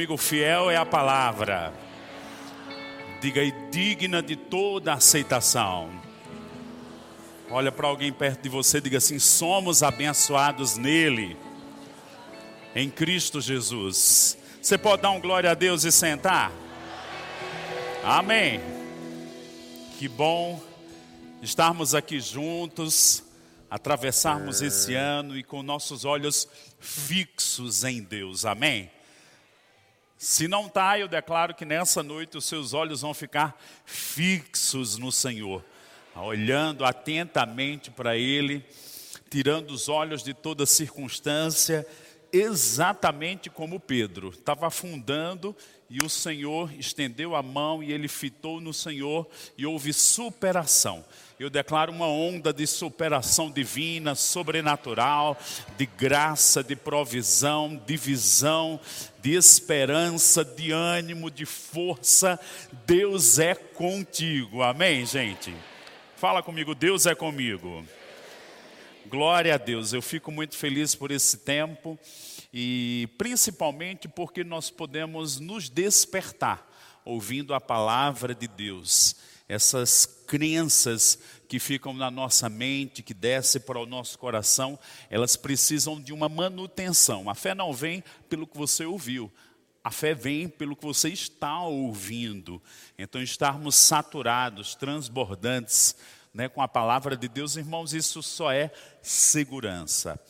Amigo fiel é a palavra. Diga e digna de toda aceitação. Olha para alguém perto de você, diga assim: somos abençoados nele, em Cristo Jesus. Você pode dar um glória a Deus e sentar? Amém. Que bom estarmos aqui juntos, atravessarmos esse ano e com nossos olhos fixos em Deus. Amém. Se não está, eu declaro que nessa noite os seus olhos vão ficar fixos no Senhor, olhando atentamente para Ele, tirando os olhos de toda circunstância, exatamente como Pedro estava afundando e o Senhor estendeu a mão e ele fitou no Senhor e houve superação eu declaro uma onda de superação divina, sobrenatural, de graça, de provisão, de visão, de esperança, de ânimo, de força. Deus é contigo. Amém, gente? Fala comigo, Deus é comigo. Glória a Deus, eu fico muito feliz por esse tempo e principalmente porque nós podemos nos despertar ouvindo a palavra de Deus essas crenças que ficam na nossa mente, que descem para o nosso coração, elas precisam de uma manutenção. A fé não vem pelo que você ouviu, a fé vem pelo que você está ouvindo. Então, estarmos saturados, transbordantes né, com a palavra de Deus, irmãos, isso só é segurança.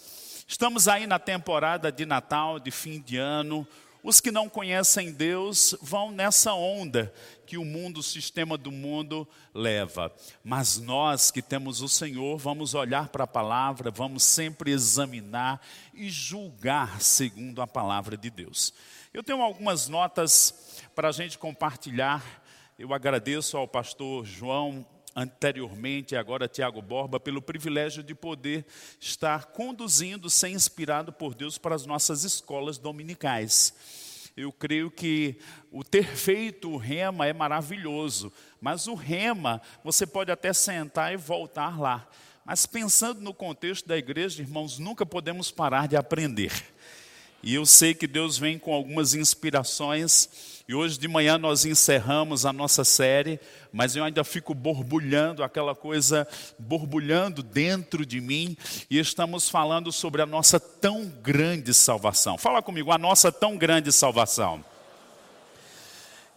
Estamos aí na temporada de Natal, de fim de ano. Os que não conhecem Deus vão nessa onda que o mundo, o sistema do mundo leva. Mas nós que temos o Senhor, vamos olhar para a palavra, vamos sempre examinar e julgar segundo a palavra de Deus. Eu tenho algumas notas para a gente compartilhar. Eu agradeço ao pastor João anteriormente agora Tiago Borba, pelo privilégio de poder estar conduzindo, ser inspirado por Deus para as nossas escolas dominicais. Eu creio que o ter feito o rema é maravilhoso, mas o rema você pode até sentar e voltar lá. Mas pensando no contexto da igreja, irmãos, nunca podemos parar de aprender. E eu sei que Deus vem com algumas inspirações. E hoje de manhã nós encerramos a nossa série, mas eu ainda fico borbulhando, aquela coisa borbulhando dentro de mim, e estamos falando sobre a nossa tão grande salvação. Fala comigo, a nossa tão grande salvação.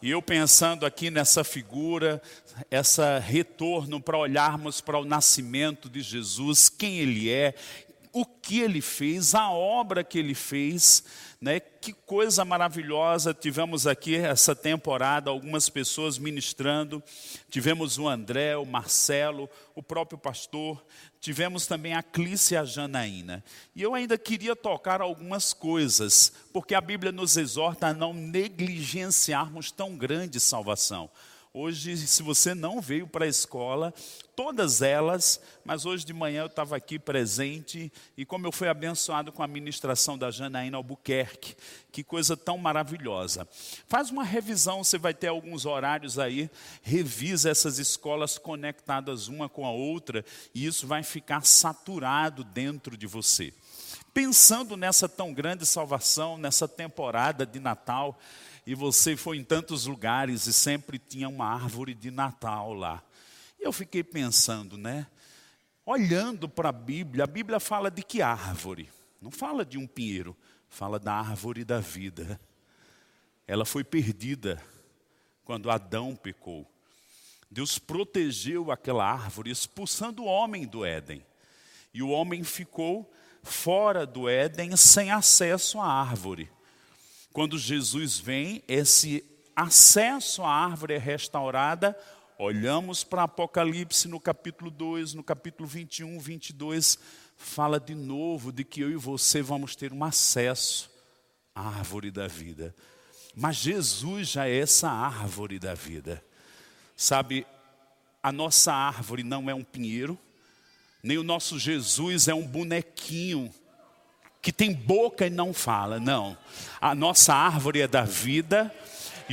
E eu pensando aqui nessa figura, essa retorno para olharmos para o nascimento de Jesus, quem ele é, o que ele fez, a obra que ele fez, né? Que coisa maravilhosa. Tivemos aqui essa temporada algumas pessoas ministrando. Tivemos o André, o Marcelo, o próprio pastor. Tivemos também a Clícia e a Janaína. E eu ainda queria tocar algumas coisas, porque a Bíblia nos exorta a não negligenciarmos tão grande salvação. Hoje, se você não veio para a escola, todas elas, mas hoje de manhã eu estava aqui presente e como eu fui abençoado com a ministração da Janaína Albuquerque, que coisa tão maravilhosa. Faz uma revisão, você vai ter alguns horários aí, revisa essas escolas conectadas uma com a outra e isso vai ficar saturado dentro de você. Pensando nessa tão grande salvação, nessa temporada de Natal, e você foi em tantos lugares e sempre tinha uma árvore de Natal lá. E eu fiquei pensando, né? Olhando para a Bíblia, a Bíblia fala de que árvore? Não fala de um pinheiro, fala da árvore da vida. Ela foi perdida quando Adão pecou. Deus protegeu aquela árvore, expulsando o homem do Éden. E o homem ficou fora do Éden, sem acesso à árvore. Quando Jesus vem, esse acesso à árvore é restaurada. Olhamos para Apocalipse no capítulo 2, no capítulo 21, 22, fala de novo de que eu e você vamos ter um acesso à árvore da vida. Mas Jesus já é essa árvore da vida. Sabe, a nossa árvore não é um pinheiro, nem o nosso Jesus é um bonequinho que tem boca e não fala. Não. A nossa árvore é da vida.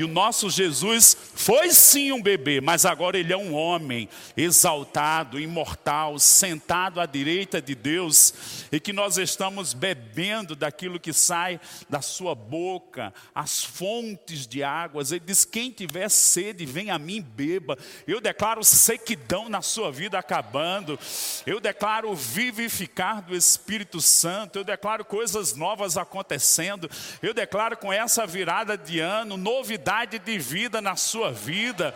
E o nosso Jesus foi sim um bebê, mas agora ele é um homem exaltado, imortal, sentado à direita de Deus, e que nós estamos bebendo daquilo que sai da sua boca, as fontes de águas. Ele diz: quem tiver sede, vem a mim beba. Eu declaro sequidão na sua vida acabando. Eu declaro vivificar do Espírito Santo. Eu declaro coisas novas acontecendo. Eu declaro com essa virada de ano, novidade de vida na sua vida.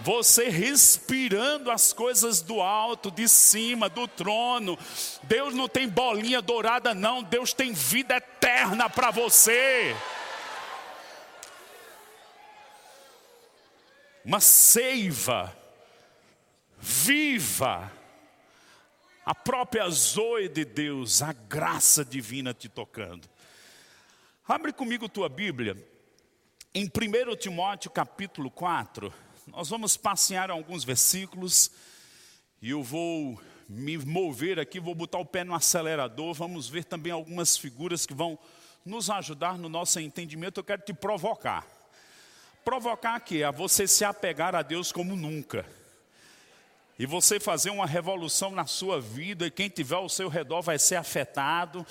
Você respirando as coisas do alto, de cima, do trono. Deus não tem bolinha dourada, não. Deus tem vida eterna para você. Uma seiva viva, a própria zoe de Deus, a graça divina te tocando. Abre comigo tua Bíblia, em 1 Timóteo capítulo 4, nós vamos passear alguns versículos, e eu vou me mover aqui, vou botar o pé no acelerador, vamos ver também algumas figuras que vão nos ajudar no nosso entendimento. Eu quero te provocar. Provocar aqui a você se apegar a Deus como nunca e você fazer uma revolução na sua vida, e quem tiver ao seu redor vai ser afetado,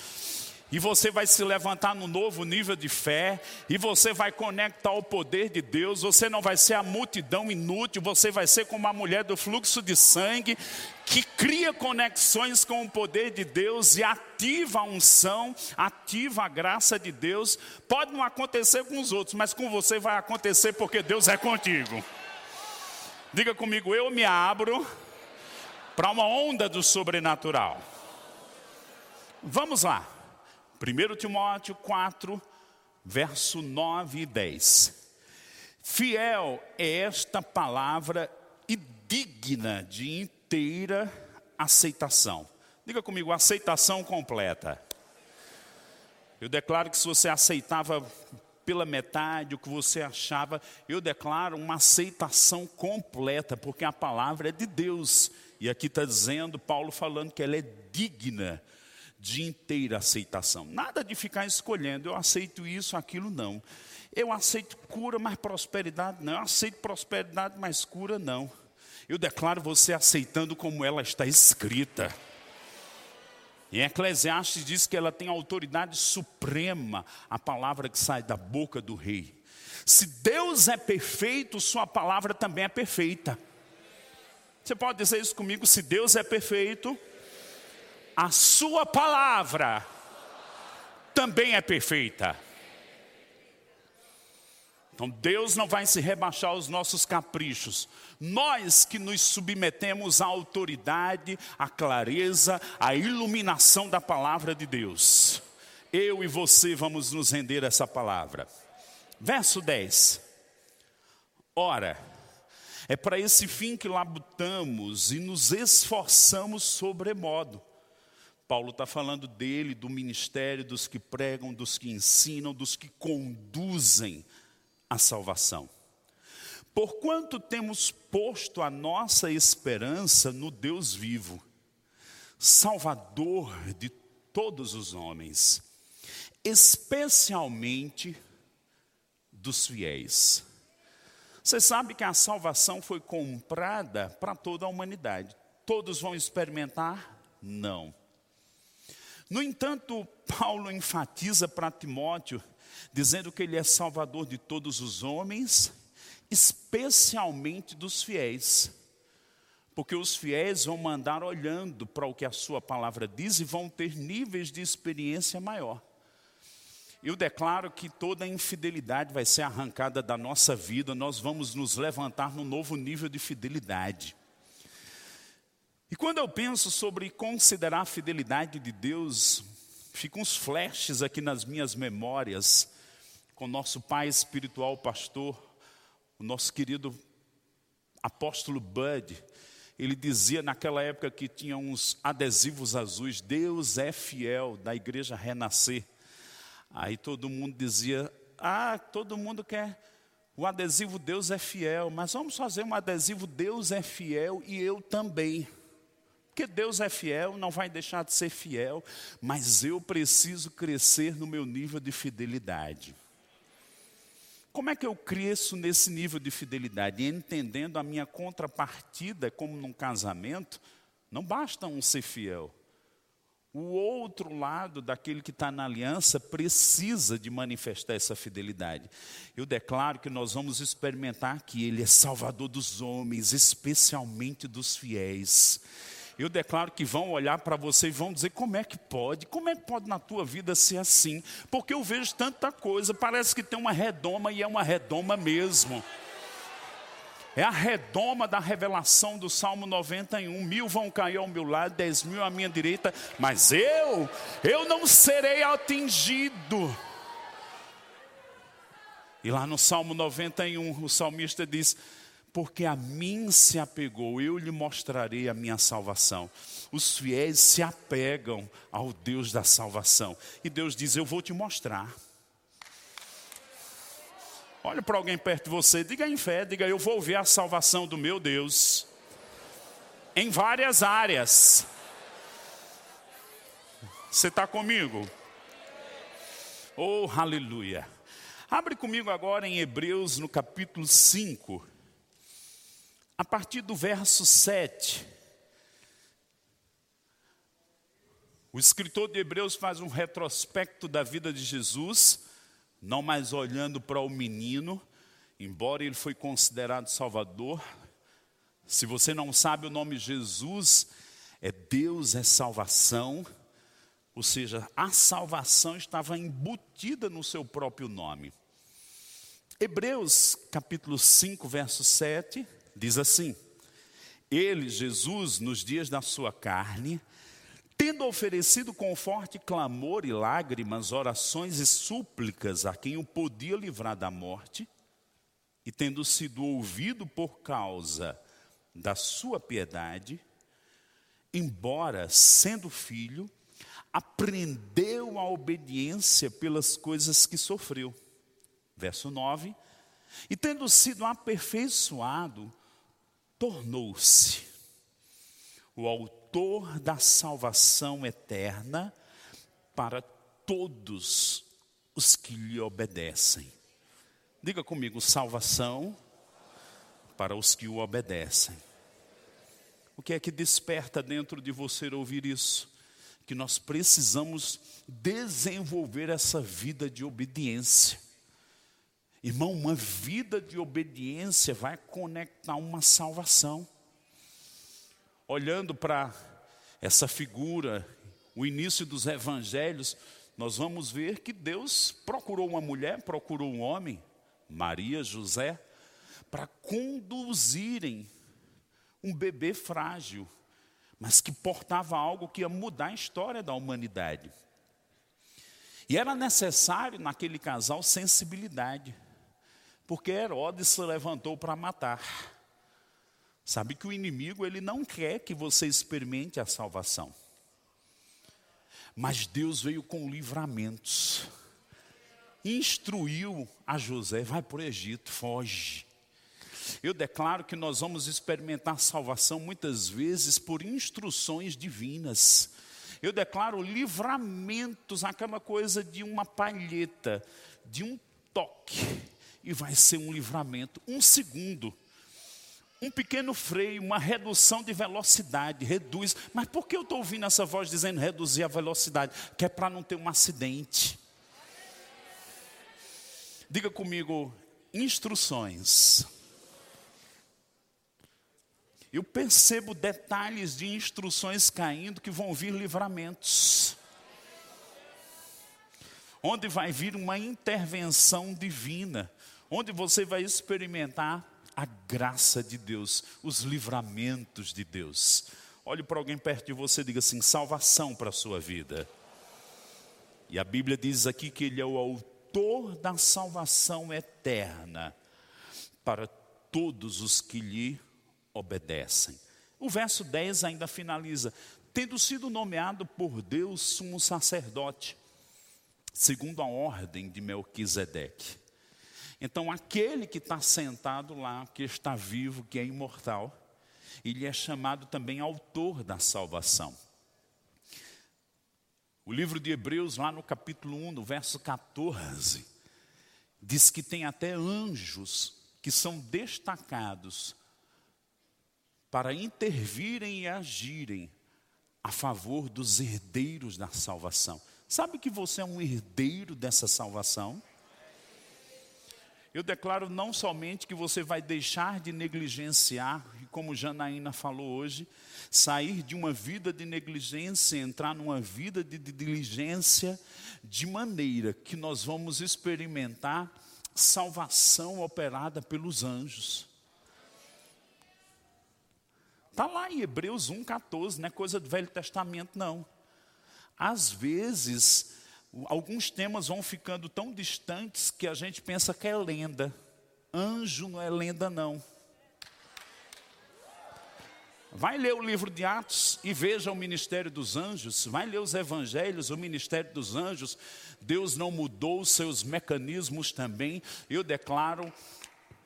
e você vai se levantar no novo nível de fé, e você vai conectar ao poder de Deus. Você não vai ser a multidão inútil, você vai ser como a mulher do fluxo de sangue, que cria conexões com o poder de Deus e ativa a unção, ativa a graça de Deus. Pode não acontecer com os outros, mas com você vai acontecer porque Deus é contigo. Diga comigo, eu me abro para uma onda do sobrenatural. Vamos lá. 1 Timóteo 4, verso 9 e 10. Fiel é esta palavra e digna de inteira aceitação. Diga comigo, aceitação completa. Eu declaro que se você aceitava pela metade o que você achava, eu declaro uma aceitação completa, porque a palavra é de Deus. E aqui está dizendo, Paulo falando que ela é digna de inteira aceitação. Nada de ficar escolhendo, eu aceito isso, aquilo não. Eu aceito cura, mas prosperidade não. Eu aceito prosperidade, mas cura não. Eu declaro você aceitando como ela está escrita. Em Eclesiastes diz que ela tem autoridade suprema, a palavra que sai da boca do rei. Se Deus é perfeito, sua palavra também é perfeita. Você pode dizer isso comigo? Se Deus é perfeito, a sua palavra também é perfeita. Então Deus não vai se rebaixar aos nossos caprichos. Nós que nos submetemos à autoridade, à clareza, à iluminação da palavra de Deus. Eu e você vamos nos render a essa palavra. Verso 10. Ora, é para esse fim que labutamos e nos esforçamos sobremodo. Paulo está falando dele, do ministério, dos que pregam, dos que ensinam, dos que conduzem a salvação. Porquanto temos posto a nossa esperança no Deus vivo, Salvador de todos os homens, especialmente dos fiéis. Você sabe que a salvação foi comprada para toda a humanidade. Todos vão experimentar? Não. No entanto, Paulo enfatiza para Timóteo dizendo que ele é salvador de todos os homens, especialmente dos fiéis. Porque os fiéis vão mandar olhando para o que a sua palavra diz e vão ter níveis de experiência maior. Eu declaro que toda infidelidade vai ser arrancada da nossa vida, nós vamos nos levantar num novo nível de fidelidade. E quando eu penso sobre considerar a fidelidade de Deus, ficam uns flashes aqui nas minhas memórias com nosso pai espiritual, pastor, o nosso querido apóstolo Bud. Ele dizia naquela época que tinha uns adesivos azuis, Deus é fiel, da igreja renascer. Aí todo mundo dizia, ah, todo mundo quer o adesivo Deus é fiel, mas vamos fazer um adesivo Deus é fiel e eu também. Porque Deus é fiel, não vai deixar de ser fiel, mas eu preciso crescer no meu nível de fidelidade. Como é que eu cresço nesse nível de fidelidade? Entendendo a minha contrapartida, como num casamento, não basta um ser fiel. O outro lado daquele que está na aliança precisa de manifestar essa fidelidade. Eu declaro que nós vamos experimentar que Ele é Salvador dos homens, especialmente dos fiéis. Eu declaro que vão olhar para você e vão dizer: como é que pode? Como é que pode na tua vida ser assim? Porque eu vejo tanta coisa, parece que tem uma redoma e é uma redoma mesmo. É a redoma da revelação do Salmo 91. Mil vão cair ao meu lado, dez mil à minha direita, mas eu, eu não serei atingido. E lá no Salmo 91, o salmista diz: Porque a mim se apegou, eu lhe mostrarei a minha salvação. Os fiéis se apegam ao Deus da salvação. E Deus diz: Eu vou te mostrar. Olha para alguém perto de você, diga em fé, diga eu vou ver a salvação do meu Deus em várias áreas. Você está comigo? Oh, aleluia. Abre comigo agora em Hebreus no capítulo 5, a partir do verso 7. O escritor de Hebreus faz um retrospecto da vida de Jesus não mais olhando para o menino, embora ele foi considerado Salvador. Se você não sabe o nome Jesus, é Deus é salvação, ou seja, a salvação estava embutida no seu próprio nome. Hebreus capítulo 5, verso 7, diz assim: Ele, Jesus, nos dias da sua carne, Tendo oferecido com forte clamor e lágrimas, orações e súplicas a quem o podia livrar da morte, e tendo sido ouvido por causa da sua piedade, embora sendo filho, aprendeu a obediência pelas coisas que sofreu. Verso 9: E tendo sido aperfeiçoado, tornou-se o autor da salvação eterna para todos os que lhe obedecem. Diga comigo, salvação para os que o obedecem. O que é que desperta dentro de você ouvir isso? Que nós precisamos desenvolver essa vida de obediência. Irmão, uma vida de obediência vai conectar uma salvação olhando para essa figura, o início dos evangelhos, nós vamos ver que Deus procurou uma mulher, procurou um homem, Maria, José, para conduzirem um bebê frágil, mas que portava algo que ia mudar a história da humanidade. E era necessário naquele casal sensibilidade, porque Herodes se levantou para matar. Sabe que o inimigo ele não quer que você experimente a salvação. Mas Deus veio com livramentos. Instruiu a José, vai para o Egito, foge. Eu declaro que nós vamos experimentar salvação muitas vezes por instruções divinas. Eu declaro livramentos, aquela coisa de uma palheta, de um toque, e vai ser um livramento, um segundo um pequeno freio, uma redução de velocidade, reduz. Mas por que eu estou ouvindo essa voz dizendo reduzir a velocidade? Que é para não ter um acidente. Diga comigo, instruções. Eu percebo detalhes de instruções caindo que vão vir livramentos. Onde vai vir uma intervenção divina, onde você vai experimentar a graça de Deus, os livramentos de Deus. Olhe para alguém perto de você e diga assim: salvação para a sua vida. E a Bíblia diz aqui que Ele é o autor da salvação eterna para todos os que lhe obedecem. O verso 10 ainda finaliza: tendo sido nomeado por Deus sumo sacerdote, segundo a ordem de Melquisedeque. Então, aquele que está sentado lá, que está vivo, que é imortal, ele é chamado também autor da salvação. O livro de Hebreus, lá no capítulo 1, no verso 14, diz que tem até anjos que são destacados para intervirem e agirem a favor dos herdeiros da salvação. Sabe que você é um herdeiro dessa salvação? Eu declaro não somente que você vai deixar de negligenciar, como Janaína falou hoje, sair de uma vida de negligência, entrar numa vida de diligência, de maneira que nós vamos experimentar salvação operada pelos anjos. Está lá em Hebreus 1,14, não é coisa do Velho Testamento, não. Às vezes, alguns temas vão ficando tão distantes que a gente pensa que é lenda. Anjo não é lenda, não. Vai ler o livro de Atos e veja o ministério dos anjos. Vai ler os evangelhos, o ministério dos anjos. Deus não mudou os seus mecanismos também. Eu declaro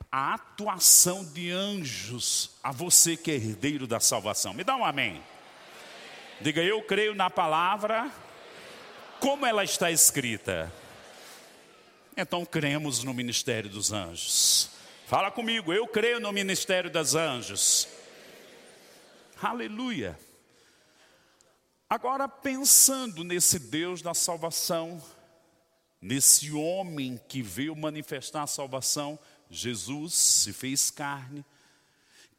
a atuação de anjos a você que é herdeiro da salvação. Me dá um amém. Diga, eu creio na palavra como ela está escrita. Então cremos no ministério dos anjos. Fala comigo, eu creio no ministério dos anjos. Aleluia. Agora pensando nesse Deus da salvação, nesse homem que veio manifestar a salvação, Jesus se fez carne,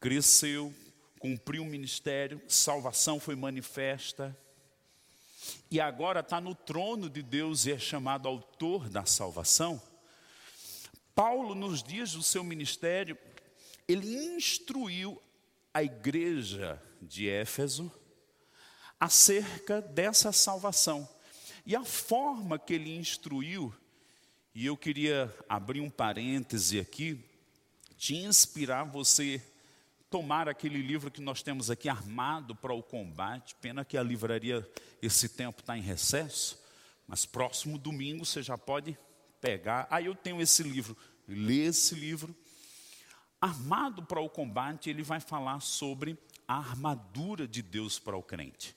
cresceu, cumpriu o ministério, salvação foi manifesta, e agora está no trono de Deus e é chamado autor da salvação. Paulo, nos dias do seu ministério, ele instruiu a igreja de Éfeso acerca dessa salvação. E a forma que ele instruiu e eu queria abrir um parêntese aqui, te inspirar você tomar aquele livro que nós temos aqui armado para o combate. Pena que a livraria esse tempo está em recesso, mas próximo domingo você já pode pegar. Aí ah, eu tenho esse livro, lê esse livro. Armado para o combate, ele vai falar sobre a armadura de Deus para o crente.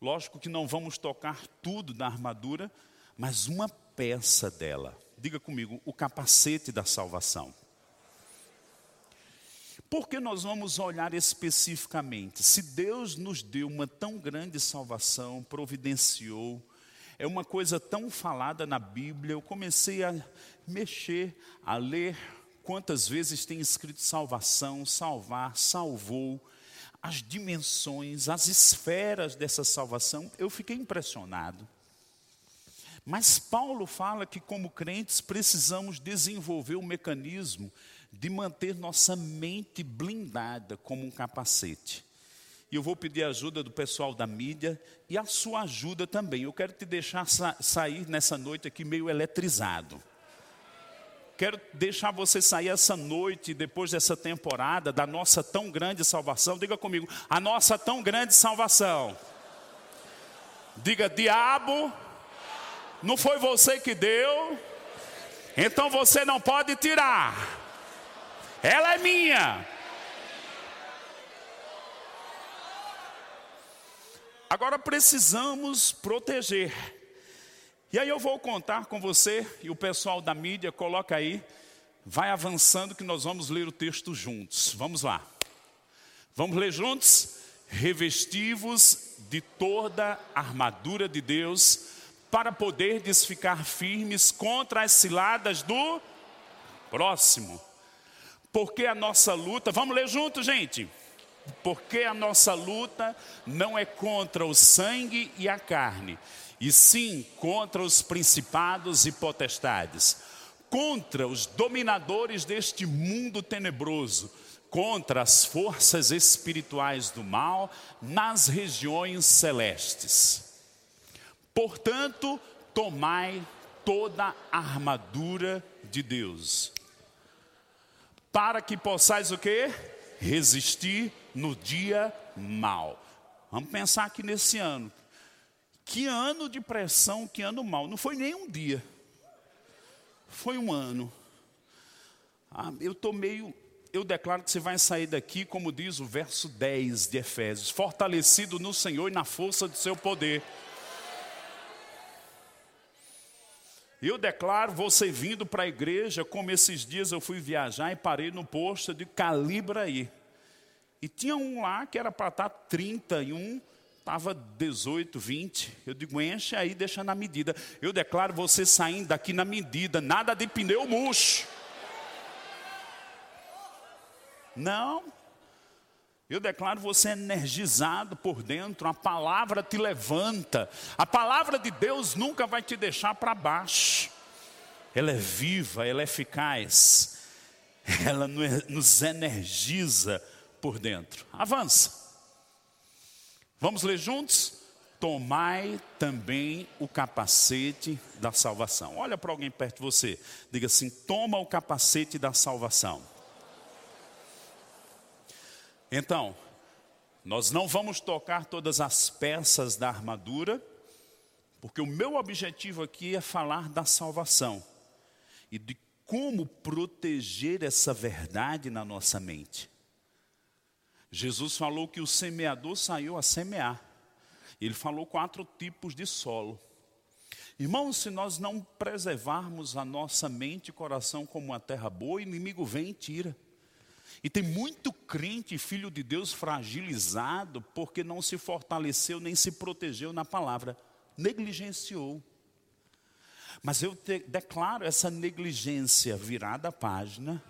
Lógico que não vamos tocar tudo da armadura, mas uma peça dela. Diga comigo, o capacete da salvação. Porque nós vamos olhar especificamente. Se Deus nos deu uma tão grande salvação, providenciou, é uma coisa tão falada na Bíblia, eu comecei a mexer, a ler quantas vezes tem escrito salvação, salvar, salvou, as dimensões, as esferas dessa salvação, eu fiquei impressionado. Mas Paulo fala que, como crentes, precisamos desenvolver o mecanismo de manter nossa mente blindada como um capacete. E eu vou pedir a ajuda do pessoal da mídia e a sua ajuda também. Eu quero te deixar sa sair nessa noite aqui meio eletrizado. Quero deixar você sair essa noite, depois dessa temporada, da nossa tão grande salvação. Diga comigo, a nossa tão grande salvação. Diga, diabo não foi você que deu, então você não pode tirar. Ela é minha. Agora precisamos proteger. E aí eu vou contar com você e o pessoal da mídia, coloca aí, vai avançando que nós vamos ler o texto juntos. Vamos lá. Vamos ler juntos? Revestivos de toda a armadura de Deus para poderdes ficar firmes contra as ciladas do próximo. Porque a nossa luta, vamos ler junto, gente. Porque a nossa luta não é contra o sangue e a carne, e sim contra os principados e potestades, contra os dominadores deste mundo tenebroso, contra as forças espirituais do mal nas regiões celestes. Portanto, tomai toda a armadura de Deus, para que possais o quê? Resistir no dia mal. Vamos pensar aqui nesse ano. Que ano de pressão, que ano mal. Não foi nem um dia. Foi um ano. Ah, eu estou meio. Eu declaro que você vai sair daqui, como diz o verso 10 de Efésios, fortalecido no Senhor e na força do seu poder. Eu declaro você vindo para a igreja, como esses dias eu fui viajar e parei no posto de Calibra aí. E tinha um lá que era para estar 30 e um estava 18, 20. Eu digo, enche aí, deixa na medida. Eu declaro você saindo daqui na medida, nada de pneu murcho. Não. Eu declaro você energizado por dentro, a palavra te levanta. A palavra de Deus nunca vai te deixar para baixo. Ela é viva, ela é eficaz. Ela nos energiza por dentro. Avança. Vamos ler juntos? Tomai também o capacete da salvação. Olha para alguém perto de você. Diga assim: toma o capacete da salvação. Então, nós não vamos tocar todas as peças da armadura, porque o meu objetivo aqui é falar da salvação e de como proteger essa verdade na nossa mente. Jesus falou que o semeador saiu a semear. Ele falou quatro tipos de solo. Irmãos, se nós não preservarmos a nossa mente e coração como uma terra boa, o inimigo vem e tira. E tem muito crente, filho de Deus, fragilizado, porque não se fortaleceu nem se protegeu na palavra, negligenciou. Mas eu te, declaro essa negligência virada a página,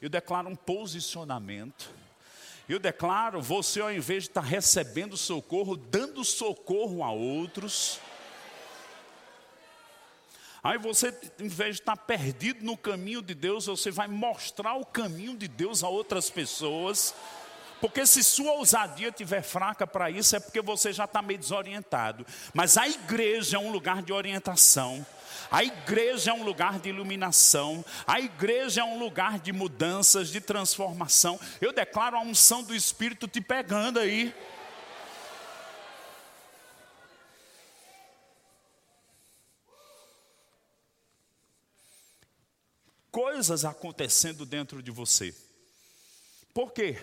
eu declaro um posicionamento, eu declaro, você ao invés de estar recebendo socorro, dando socorro a outros. Aí você, em vez de estar perdido no caminho de Deus, você vai mostrar o caminho de Deus a outras pessoas. Porque se sua ousadia estiver fraca para isso, é porque você já está meio desorientado. Mas a igreja é um lugar de orientação. A igreja é um lugar de iluminação, a igreja é um lugar de mudanças, de transformação. Eu declaro a unção do Espírito te pegando aí. Coisas acontecendo dentro de você. Por quê?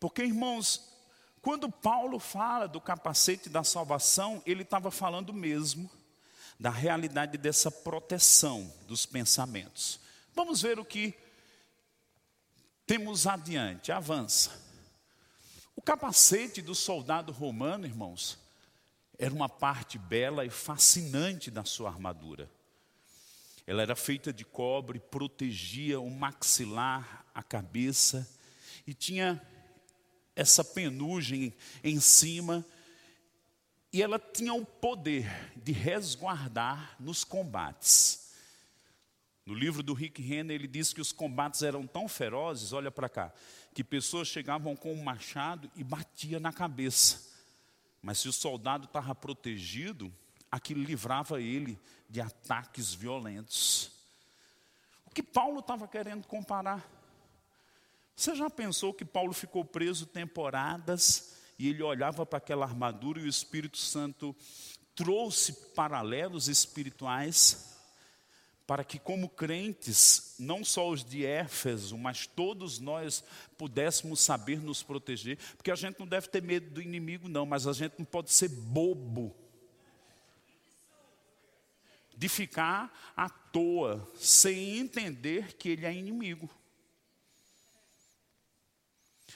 Porque, irmãos, quando Paulo fala do capacete da salvação, ele estava falando mesmo da realidade dessa proteção dos pensamentos. Vamos ver o que temos adiante. Avança. O capacete do soldado romano, irmãos, era uma parte bela e fascinante da sua armadura. Ela era feita de cobre, protegia o maxilar, a cabeça, e tinha essa penugem em cima e ela tinha o poder de resguardar nos combates. No livro do Rick Renner, ele diz que os combates eram tão ferozes, olha para cá, que pessoas chegavam com um machado e batia na cabeça. Mas se o soldado estava protegido, aquilo livrava ele de ataques violentos. O que Paulo estava querendo comparar? Você já pensou que Paulo ficou preso temporadas e ele olhava para aquela armadura e o Espírito Santo trouxe paralelos espirituais para que, como crentes, não só os de Éfeso, mas todos nós pudéssemos saber nos proteger, porque a gente não deve ter medo do inimigo, não, mas a gente não pode ser bobo de ficar à toa, sem entender que ele é inimigo.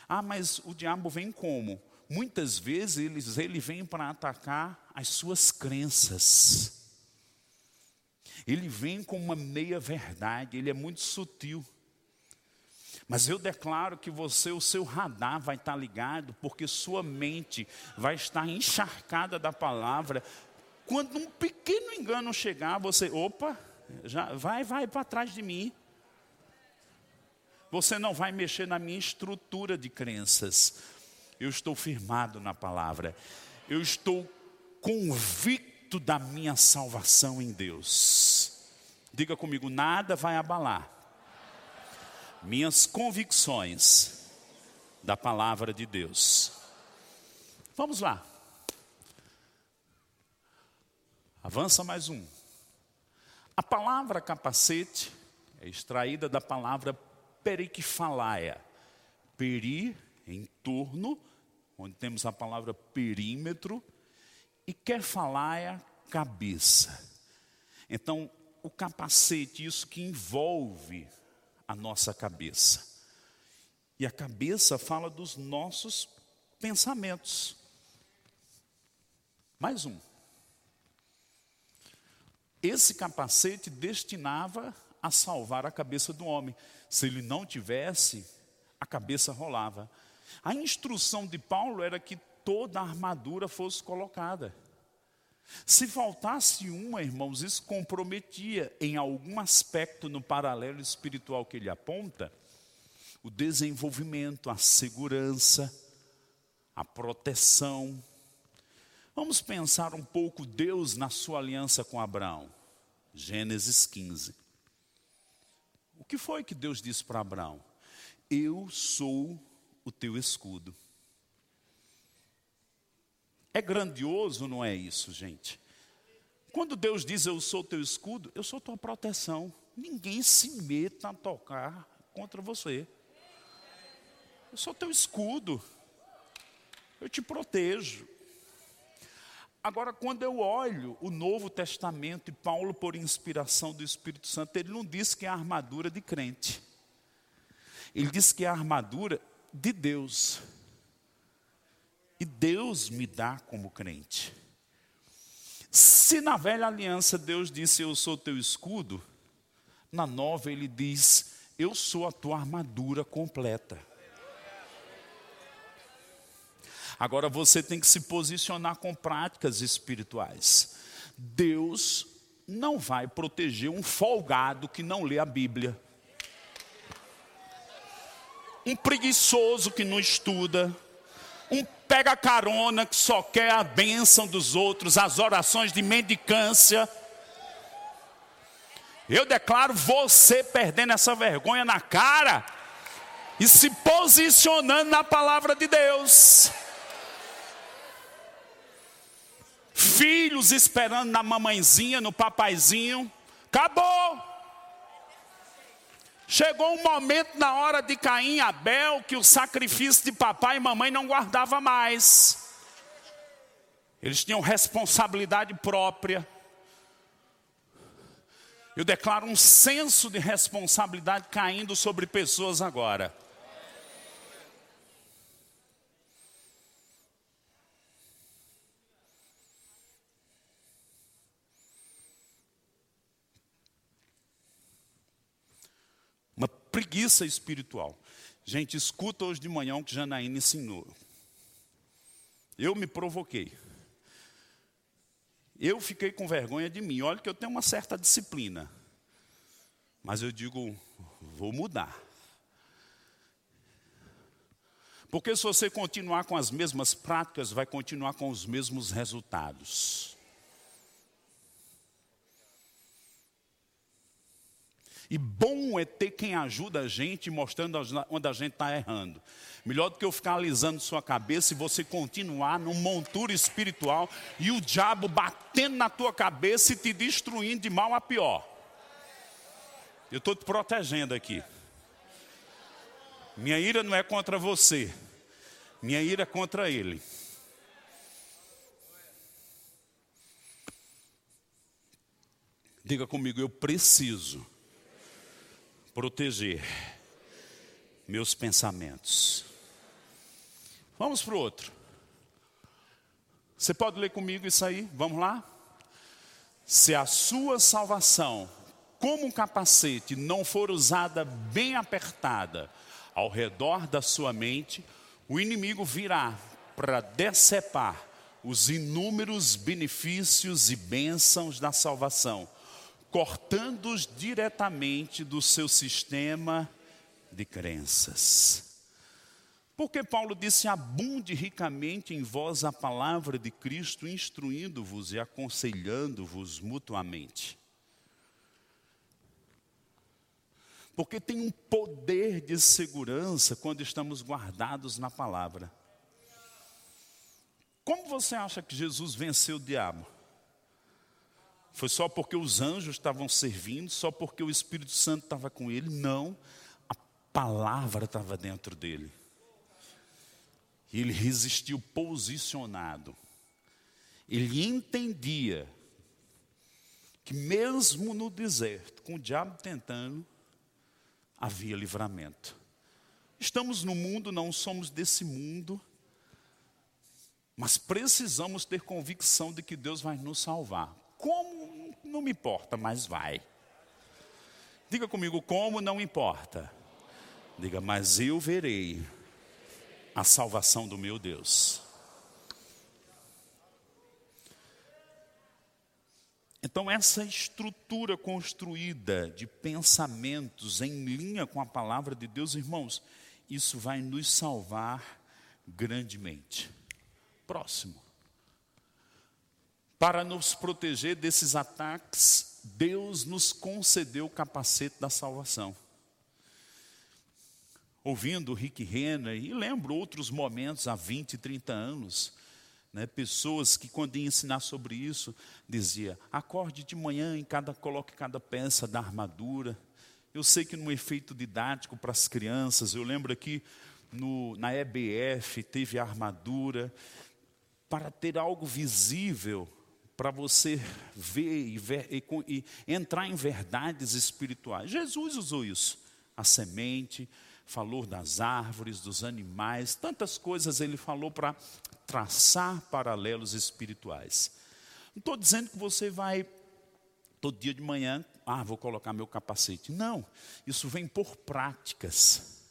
Ah, mas o diabo vem como? muitas vezes eles, ele vem para atacar as suas crenças. Ele vem com uma meia verdade, ele é muito sutil. Mas eu declaro que você, o seu radar vai estar ligado, porque sua mente vai estar encharcada da palavra. Quando um pequeno engano chegar, você, opa, já vai, vai para trás de mim. Você não vai mexer na minha estrutura de crenças eu estou firmado na palavra, eu estou convicto da minha salvação em Deus. Diga comigo: nada vai abalar minhas convicções da palavra de Deus. Vamos lá. Avança mais um. A palavra capacete é extraída da palavra periquifalaia. Peri em torno, onde temos a palavra perímetro, e quer falar é a cabeça. Então, o capacete, isso que envolve a nossa cabeça. E a cabeça fala dos nossos pensamentos. Mais um. Esse capacete destinava a salvar a cabeça do homem. Se ele não tivesse, a cabeça rolava. A instrução de Paulo era que toda a armadura fosse colocada. Se faltasse uma, irmãos, isso comprometia em algum aspecto no paralelo espiritual que ele aponta, o desenvolvimento, a segurança, a proteção. Vamos pensar um pouco Deus na sua aliança com Abraão. Gênesis 15. O que foi que Deus disse para Abraão? Eu sou o teu escudo. É grandioso, não é isso, gente? Quando Deus diz eu sou teu escudo, eu sou tua proteção. Ninguém se meta a tocar contra você. Eu sou teu escudo. Eu te protejo. Agora, quando eu olho o Novo Testamento e Paulo, por inspiração do Espírito Santo, ele não diz que é a armadura de crente. Ele diz que é a armadura de Deus. E Deus me dá como crente. Se na velha aliança Deus disse eu sou teu escudo, na nova ele diz eu sou a tua armadura completa. Agora você tem que se posicionar com práticas espirituais. Deus não vai proteger um folgado que não lê a Bíblia. Um preguiçoso que não estuda, um pega carona que só quer a bênção dos outros, as orações de mendicância. Eu declaro você perdendo essa vergonha na cara e se posicionando na palavra de Deus. Filhos esperando na mamãezinha, no papaizinho. Acabou. Chegou um momento na hora de Caim e Abel que o sacrifício de papai e mamãe não guardava mais. Eles tinham responsabilidade própria. Eu declaro um senso de responsabilidade caindo sobre pessoas agora. Preguiça espiritual. Gente, escuta hoje de manhã o que Janaína ensinou. Eu me provoquei. Eu fiquei com vergonha de mim. Olha que eu tenho uma certa disciplina. Mas eu digo, vou mudar. Porque se você continuar com as mesmas práticas, vai continuar com os mesmos resultados. E bom é ter quem ajuda a gente, mostrando onde a gente está errando. Melhor do que eu ficar alisando sua cabeça e você continuar num montura espiritual e o diabo batendo na tua cabeça e te destruindo de mal a pior. Eu estou te protegendo aqui. Minha ira não é contra você, minha ira é contra ele. Diga comigo, eu preciso proteger meus pensamentos. Vamos para o outro. Você pode ler comigo isso aí? Vamos lá? Se a sua salvação, como um capacete, não for usada bem apertada ao redor da sua mente, o inimigo virá para decepar os inúmeros benefícios e bênçãos da salvação cortando-os diretamente do seu sistema de crenças. Porque Paulo disse: abunde ricamente em vós a palavra de Cristo, instruindo-vos e aconselhando-vos mutuamente. Porque tem um poder de segurança quando estamos guardados na palavra. Como você acha que Jesus venceu o diabo? Foi só porque os anjos estavam servindo, só porque o Espírito Santo estava com ele? Não, a palavra estava dentro dele. E ele resistiu posicionado. Ele entendia que mesmo no deserto, com o diabo tentando, havia livramento. Estamos no mundo, não somos desse mundo, mas precisamos ter convicção de que Deus vai nos salvar. Como? Não me importa, mas vai. Diga comigo, como não importa. Diga, mas eu verei a salvação do meu Deus. Então, essa estrutura construída de pensamentos em linha com a palavra de Deus, irmãos, isso vai nos salvar grandemente. Próximo. Para nos proteger desses ataques, Deus nos concedeu o capacete da salvação. Ouvindo Rick Renner, e lembro outros momentos há 20, 30 anos, né, pessoas que quando ia ensinar sobre isso, dizia, acorde de manhã em cada, coloque cada peça da armadura. Eu sei que no efeito didático para as crianças, eu lembro aqui no, na EBF teve a armadura, para ter algo visível, para você ver e, ver e, entrar em verdades espirituais. Jesus usou isso, a semente, falou das árvores, dos animais, tantas coisas ele falou para traçar paralelos espirituais. Não estou dizendo que você vai todo dia de manhã, ah, vou colocar meu capacete. Não, isso vem por práticas.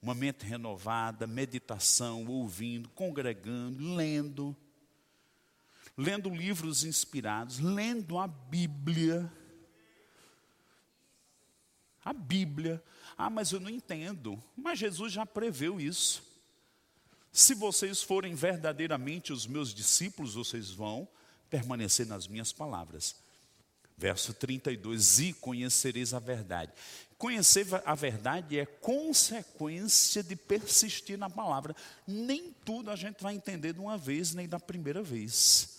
Uma mente renovada, meditação, ouvindo, congregando, lendo. Lendo livros inspirados, lendo a Bíblia. A Bíblia. Ah, mas eu não entendo. Mas Jesus já preveu isso. Se vocês forem verdadeiramente os meus discípulos, vocês vão permanecer nas minhas palavras. Verso 32: E conhecereis a verdade. Conhecer a verdade é consequência de persistir na palavra. Nem tudo a gente vai entender de uma vez, nem da primeira vez.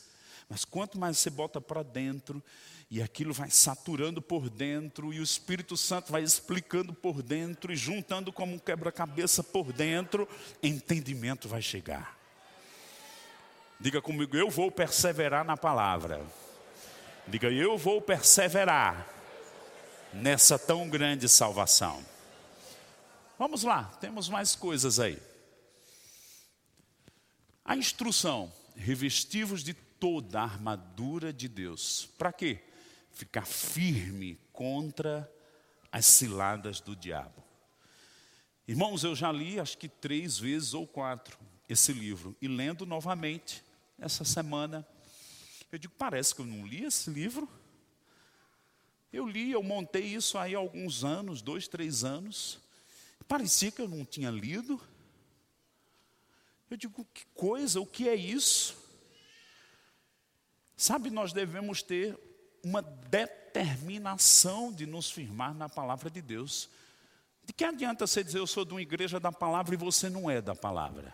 Mas quanto mais você bota para dentro, e aquilo vai saturando por dentro, e o Espírito Santo vai explicando por dentro, e juntando como um quebra-cabeça por dentro, entendimento vai chegar. Diga comigo, eu vou perseverar na palavra. Diga, eu vou perseverar nessa tão grande salvação. Vamos lá, temos mais coisas aí. A instrução, revestivos de toda a armadura de Deus. Para quê? Ficar firme contra as ciladas do diabo. Irmãos, eu já li acho que três vezes ou quatro esse livro, e lendo novamente essa semana, eu digo, parece que eu não li esse livro. Eu li, eu montei isso aí há alguns anos, dois, três anos. Parecia que eu não tinha lido. Eu digo, que coisa, o que é isso? Sabe, nós devemos ter uma determinação de nos firmar na palavra de Deus. De que adianta você dizer eu sou de uma igreja da palavra e você não é da palavra?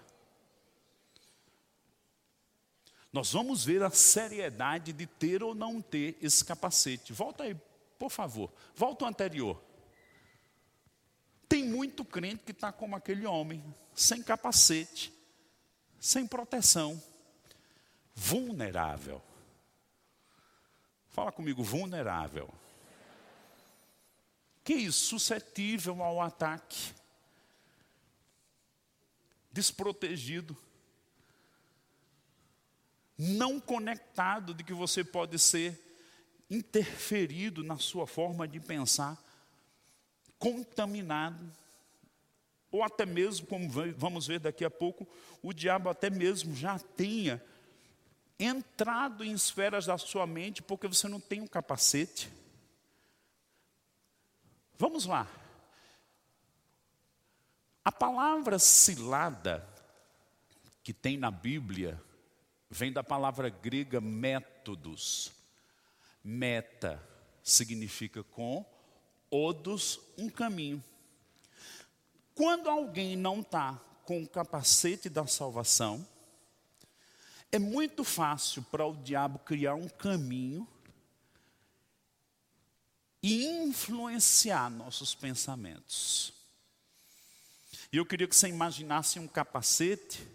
Nós vamos ver a seriedade de ter ou não ter esse capacete. Volta aí, por favor. Volta o anterior. Tem muito crente que está como aquele homem, sem capacete, sem proteção, vulnerável. Fala comigo, vulnerável. Que isso? Suscetível ao ataque, desprotegido não conectado de que você pode ser interferido na sua forma de pensar, contaminado, ou até mesmo, como vamos ver daqui a pouco, o diabo até mesmo já tenha entrado em esferas da sua mente porque você não tem um capacete. Vamos lá. A palavra cilada que tem na Bíblia vem da palavra grega métodos. Meta significa com, odos, um caminho. Quando alguém não está com o capacete da salvação, é muito fácil para o diabo criar um caminho e influenciar nossos pensamentos. E eu queria que você imaginasse um capacete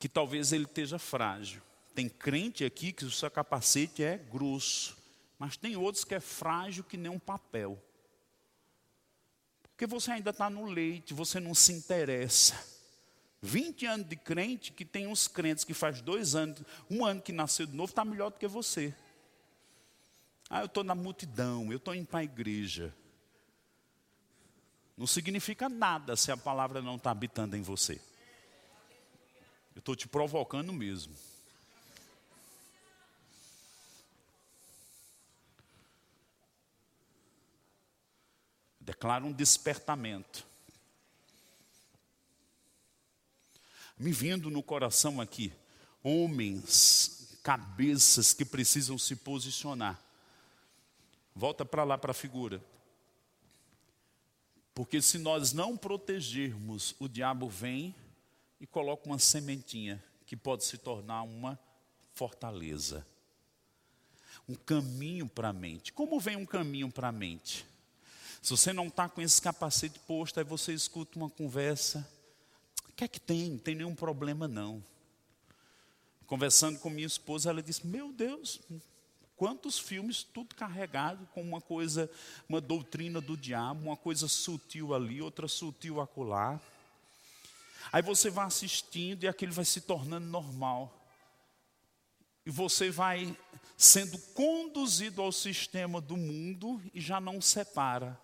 que talvez ele esteja frágil. Tem crente aqui que o seu capacete é grosso, Mas tem outros que é frágil que nem um papel. Porque você ainda está no leite, você não se interessa. 20 anos de crente, que tem uns crentes que faz dois anos, um ano que nasceu de novo, está melhor do que você. Ah, eu estou na multidão, eu estou indo para a igreja. Não significa nada se a palavra não está habitando em você. Eu estou te provocando mesmo. Declara um despertamento. Me vindo no coração aqui, homens, cabeças que precisam se posicionar. Volta para lá para a figura. Porque se nós não protegermos, o diabo vem e coloca uma sementinha que pode se tornar uma fortaleza. Um caminho para a mente. Como vem um caminho para a mente? Se você não está com esse capacete posto, aí você escuta uma conversa. Que é que tem? Não tem nenhum problema não. Conversando com minha esposa, ela disse: Meu Deus, Quantos filmes, tudo carregado com uma coisa, uma doutrina do diabo, uma coisa sutil ali, outra sutil acolá. Aí você vai assistindo e aquilo vai se tornando normal. E você vai sendo conduzido ao sistema do mundo e já não separa.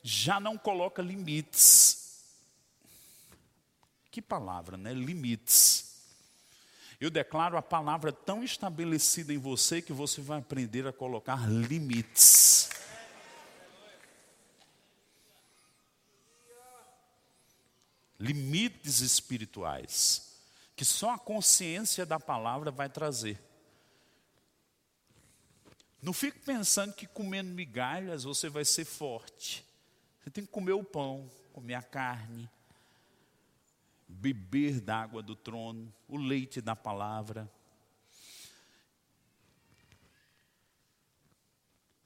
Já não coloca limites. Que palavra, né? Limites. Eu declaro a palavra tão estabelecida em você que você vai aprender a colocar limites. Limites espirituais, que só a consciência da palavra vai trazer. Não fique pensando que comendo migalhas você vai ser forte. Você tem que comer o pão, comer a carne, beber da água do trono, o leite da palavra.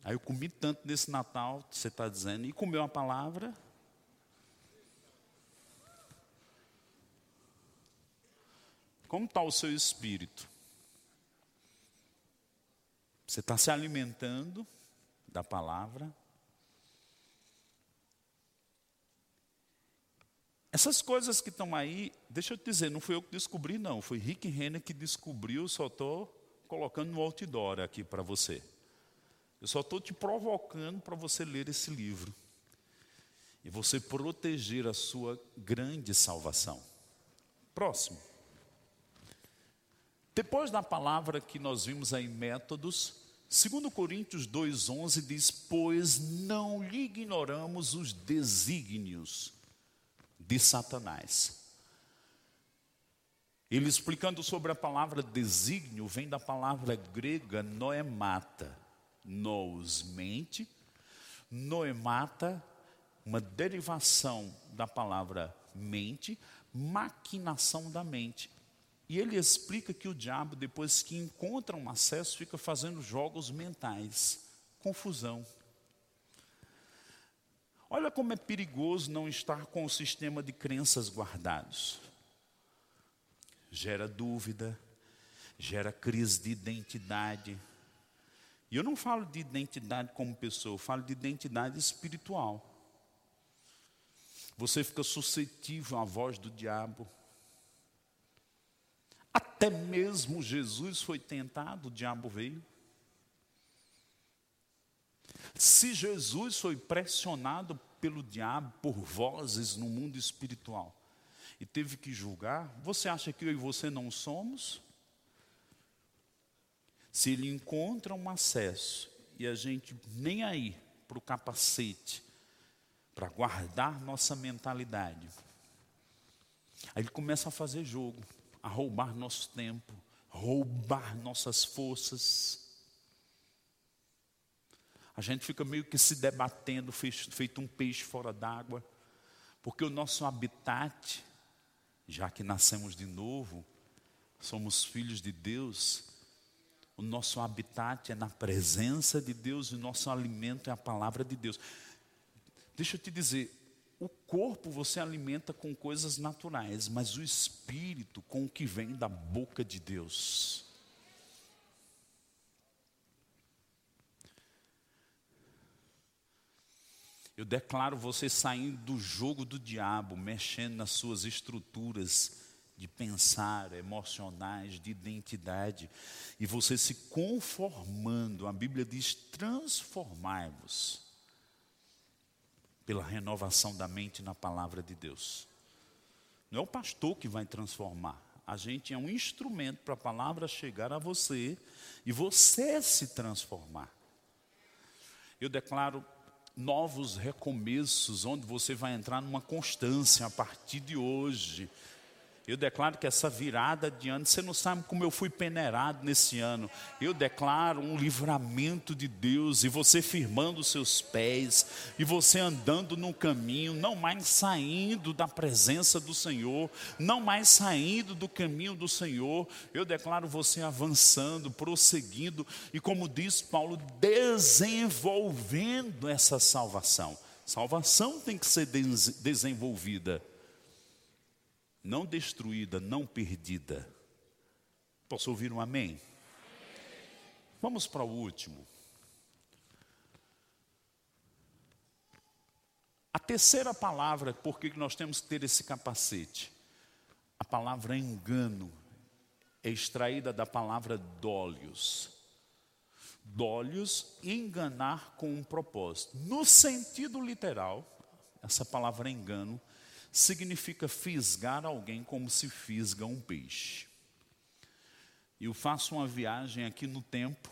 Aí eu comi tanto nesse Natal, você está dizendo, e comeu a palavra. Como está o seu espírito? Você está se alimentando da palavra? Essas coisas que estão aí, deixa eu te dizer, não fui eu que descobri, não. Foi Rick Renner que descobriu, só estou colocando no outdoor aqui para você. Eu só estou te provocando para você ler esse livro. E você proteger a sua grande salvação. Próximo. Depois da palavra que nós vimos aí, métodos, 2 Coríntios 2,11 diz: Pois não lhe ignoramos os desígnios de Satanás. Ele explicando sobre a palavra desígnio, vem da palavra grega noemata, nos mente, noemata, uma derivação da palavra mente, maquinação da mente. E ele explica que o diabo, depois que encontra um acesso, fica fazendo jogos mentais, confusão. Olha como é perigoso não estar com o sistema de crenças guardados. Gera dúvida, gera crise de identidade. E eu não falo de identidade como pessoa, eu falo de identidade espiritual. Você fica suscetível à voz do diabo. Até mesmo Jesus foi tentado, o diabo veio. Se Jesus foi pressionado pelo diabo por vozes no mundo espiritual e teve que julgar, você acha que eu e você não somos? Se ele encontra um acesso e a gente nem aí para o capacete, para guardar nossa mentalidade, aí ele começa a fazer jogo, a roubar nosso tempo, roubar nossas forças. A gente fica meio que se debatendo, feito um peixe fora d'água, porque o nosso habitat, já que nascemos de novo, somos filhos de Deus, o nosso habitat é na presença de Deus e o nosso alimento é a palavra de Deus. Deixa eu te dizer, o corpo você alimenta com coisas naturais, mas o espírito com o que vem da boca de Deus. Eu declaro você saindo do jogo do diabo, mexendo nas suas estruturas de pensar, emocionais, de identidade, e você se conformando. A Bíblia diz: transformai-vos pela renovação da mente na palavra de Deus. Não é o pastor que vai transformar. A gente é um instrumento para a palavra chegar a você e você se transformar. Eu declaro novos recomeços, onde você vai entrar numa constância a partir de hoje. Eu declaro que essa virada de ano, você não sabe como eu fui peneirado nesse ano. Eu declaro um livramento de Deus e você firmando os seus pés e você andando no caminho, não mais saindo da presença do Senhor, não mais saindo do caminho do Senhor. Eu declaro você avançando, prosseguindo e como diz Paulo, desenvolvendo essa salvação. Salvação tem que ser desenvolvida não destruída, não perdida. Posso ouvir um amém? Vamos para o último. A terceira palavra, por que nós temos que ter esse capacete? A palavra engano é extraída da palavra dólios. Dólios, enganar com um propósito. No sentido literal, essa palavra engano significa fisgar alguém como se fisga um peixe. Eu faço uma viagem aqui no tempo,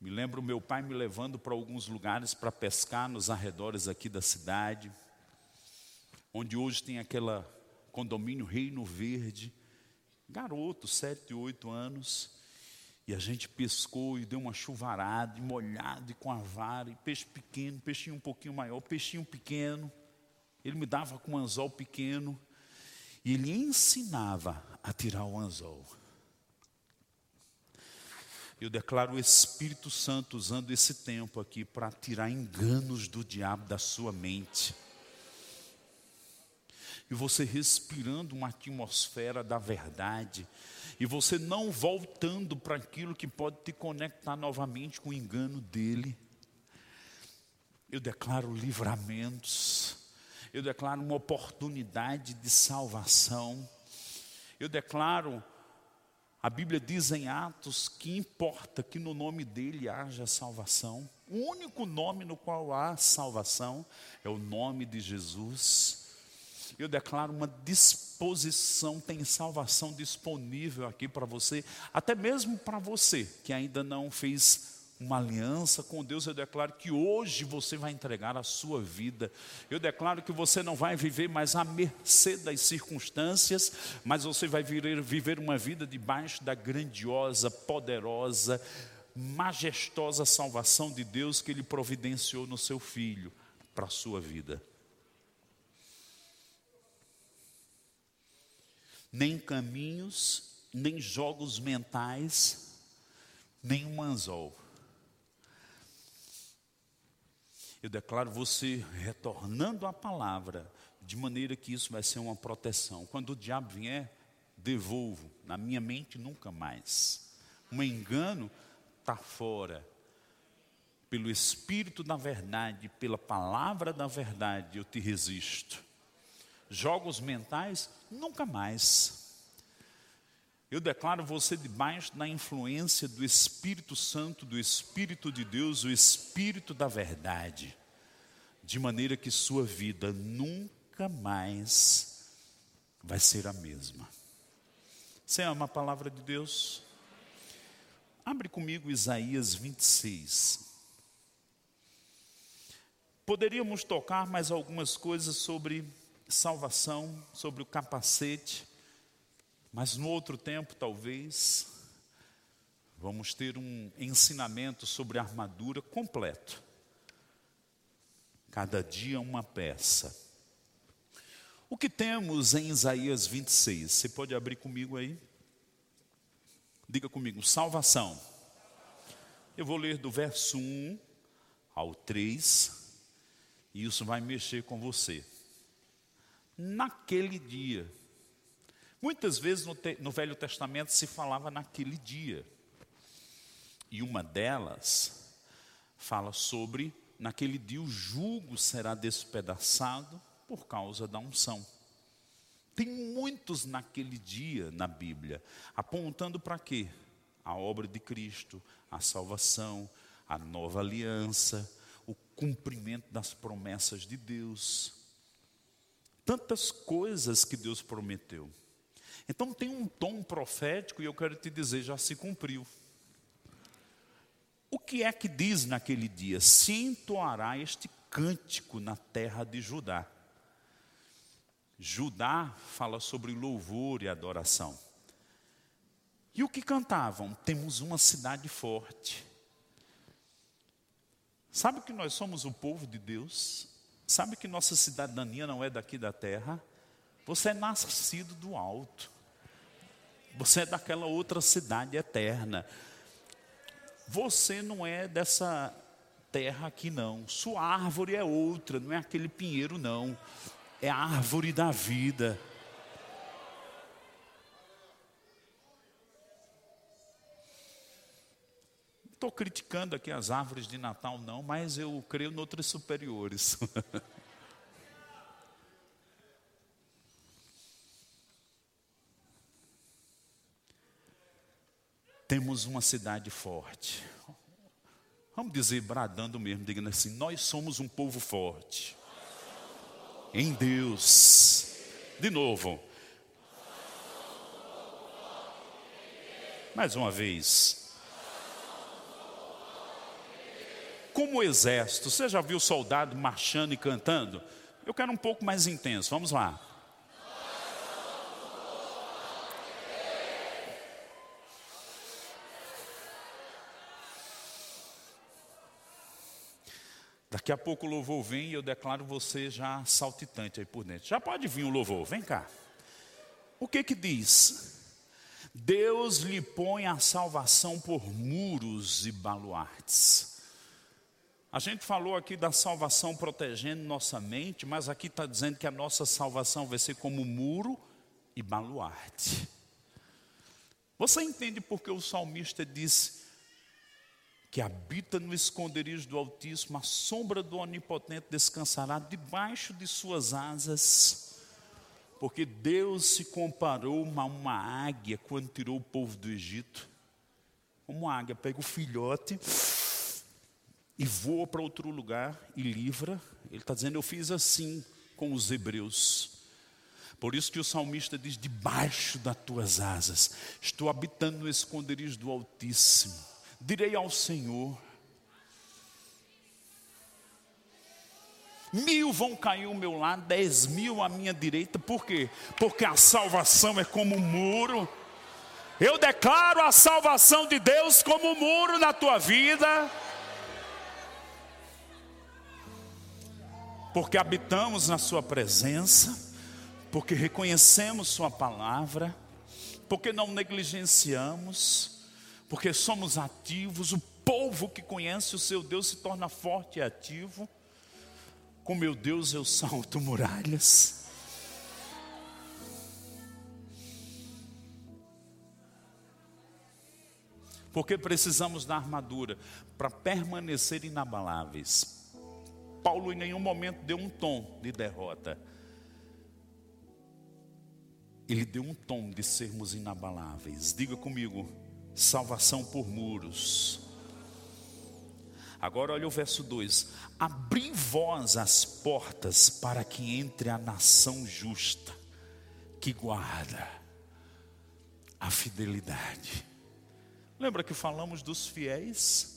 me lembro meu pai me levando para alguns lugares para pescar nos arredores aqui da cidade, onde hoje tem aquela condomínio Reino Verde, garoto, sete, oito anos, e a gente pescou e deu uma chuvarada, e molhado, e com a vara, e peixe pequeno, peixinho um pouquinho maior, peixinho pequeno, ele me dava com um anzol pequeno e ele ensinava a tirar o anzol. Eu declaro o Espírito Santo usando esse tempo aqui para tirar enganos do diabo da sua mente. E você respirando uma atmosfera da verdade. E você não voltando para aquilo que pode te conectar novamente com o engano dele. Eu declaro livramentos eu declaro uma oportunidade de salvação. Eu declaro, a Bíblia diz em Atos que importa que no nome dele haja salvação. O único nome no qual há salvação é o nome de Jesus. Eu declaro uma disposição, tem salvação disponível aqui para você, até mesmo para você que ainda não fez uma aliança com Deus, eu declaro que hoje você vai entregar a sua vida. Eu declaro que você não vai viver mais à mercê das circunstâncias, mas você vai viver, uma vida debaixo da grandiosa, poderosa, majestosa salvação de Deus que Ele providenciou no seu Filho para a sua vida. Nem caminhos, nem jogos mentais, nem um anzol eu declaro você retornando à palavra, de maneira que isso vai ser uma proteção. Quando o diabo vier, devolvo, na minha mente nunca mais. Um engano está fora. Pelo Espírito da verdade, pela palavra da verdade, eu te resisto. Jogos mentais, nunca mais. Eu declaro você debaixo da influência do Espírito Santo, do Espírito de Deus, o Espírito da verdade, de maneira que sua vida nunca mais vai ser a mesma. Você ama a palavra de Deus? Abre comigo Isaías 26. Poderíamos tocar mais algumas coisas sobre salvação, sobre o capacete, mas no outro tempo, talvez, vamos ter um ensinamento sobre armadura completo. Cada dia uma peça. O que temos em Isaías 26? Você pode abrir comigo aí? Diga comigo, salvação. Eu vou ler do verso 1 ao 3, e isso vai mexer com você. Naquele dia, Muitas vezes no, te, no Velho Testamento se falava naquele dia. E uma delas fala sobre naquele dia o jugo será despedaçado por causa da unção. Tem muitos naquele dia na Bíblia, apontando para quê? A obra de Cristo, a salvação, a nova aliança, o cumprimento das promessas de Deus. Tantas coisas que Deus prometeu. Então tem um tom profético e eu quero te dizer, já se cumpriu. O que é que diz naquele dia? Se entoará este cântico na terra de Judá. Judá fala sobre louvor e adoração. E o que cantavam? Temos uma cidade forte. Sabe que nós somos o povo de Deus? Sabe que nossa cidadania não é daqui da terra? Você é nascido do alto. Você é daquela outra cidade eterna. Você não é dessa terra aqui, não. Sua árvore é outra, não é aquele pinheiro, não. É a árvore da vida. Estou criticando aqui as árvores de Natal, não, mas eu creio em outras superiores. temos uma cidade forte. Vamos dizer, bradando mesmo, digando assim: nós somos um povo forte. Em Deus. De novo. Mais uma vez. Como o exército, você já viu soldado marchando e cantando? Eu quero um pouco mais intenso, vamos lá. Daqui a pouco o louvor vem e eu declaro você já saltitante aí por dentro. Já pode vir o louvor, vem cá. O que que diz? Deus lhe põe a salvação por muros e baluartes. A gente falou aqui da salvação protegendo nossa mente, mas aqui está dizendo que a nossa salvação vai ser como muro e baluarte. Você entende porque o salmista disse: que habita no esconderijo do Altíssimo, a sombra do Onipotente descansará debaixo de suas asas, porque Deus se comparou a uma águia quando tirou o povo do Egito. Como águia pega o filhote e voa para outro lugar e livra. Ele está dizendo: Eu fiz assim com os hebreus. Por isso que o salmista diz: Debaixo das tuas asas, estou habitando no esconderijo do Altíssimo direi ao Senhor: Mil vão cair ao meu lado, dez mil à minha direita, por quê? Porque a salvação é como um muro. Eu declaro a salvação de Deus como um muro na tua vida. Porque habitamos na Sua presença, porque reconhecemos Sua palavra, porque não negligenciamos porque somos ativos, o povo que conhece o seu Deus se torna forte e ativo. Com meu Deus eu salto muralhas. Porque precisamos da armadura para permanecer inabaláveis. Paulo em nenhum momento deu um tom de derrota. Ele deu um tom de sermos inabaláveis. Diga comigo, salvação por muros. Agora olha o verso 2: Abri vós as portas para que entre a nação justa, que guarda a fidelidade. Lembra que falamos dos fiéis?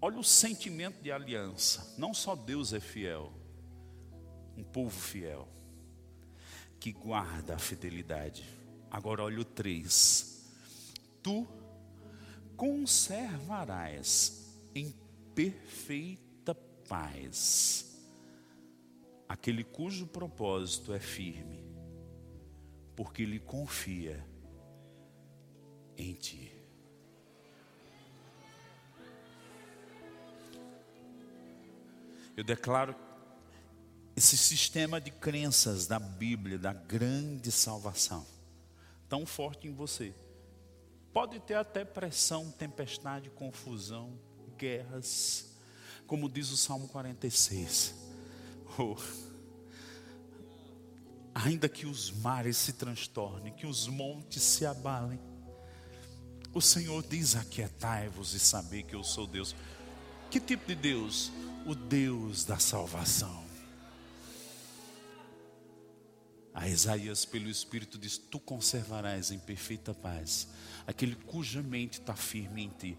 Olha o sentimento de aliança. Não só Deus é fiel, um povo fiel, que guarda a fidelidade. Agora olha o 3. Tu conservarás em perfeita paz aquele cujo propósito é firme, porque ele confia em ti. Eu declaro esse sistema de crenças da Bíblia, da grande salvação, tão forte em você, Pode ter até pressão, tempestade, confusão, guerras, como diz o Salmo 46. Oh, ainda que os mares se transtornem, que os montes se abalem, o Senhor diz: Aquietai-vos e saber que eu sou Deus. Que tipo de Deus? O Deus da salvação. A Isaías, pelo Espírito, diz: Tu conservarás em perfeita paz aquele cuja mente está firme em ti.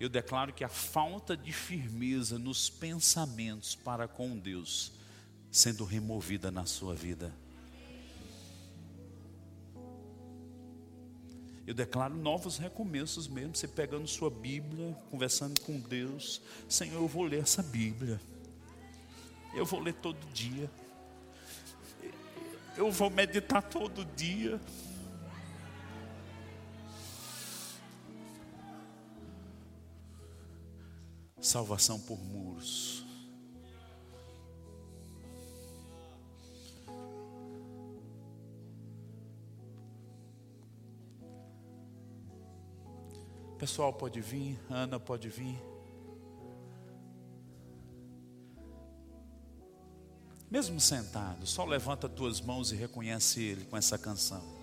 Eu declaro que a falta de firmeza nos pensamentos para com Deus sendo removida na sua vida. Eu declaro novos recomeços mesmo. Você pegando sua Bíblia, conversando com Deus. Senhor, eu vou ler essa Bíblia. Eu vou ler todo dia eu vou meditar todo dia. Salvação por muros. Pessoal, pode vir, Ana pode vir. Mesmo sentado, só levanta tuas mãos e reconhece Ele com essa canção.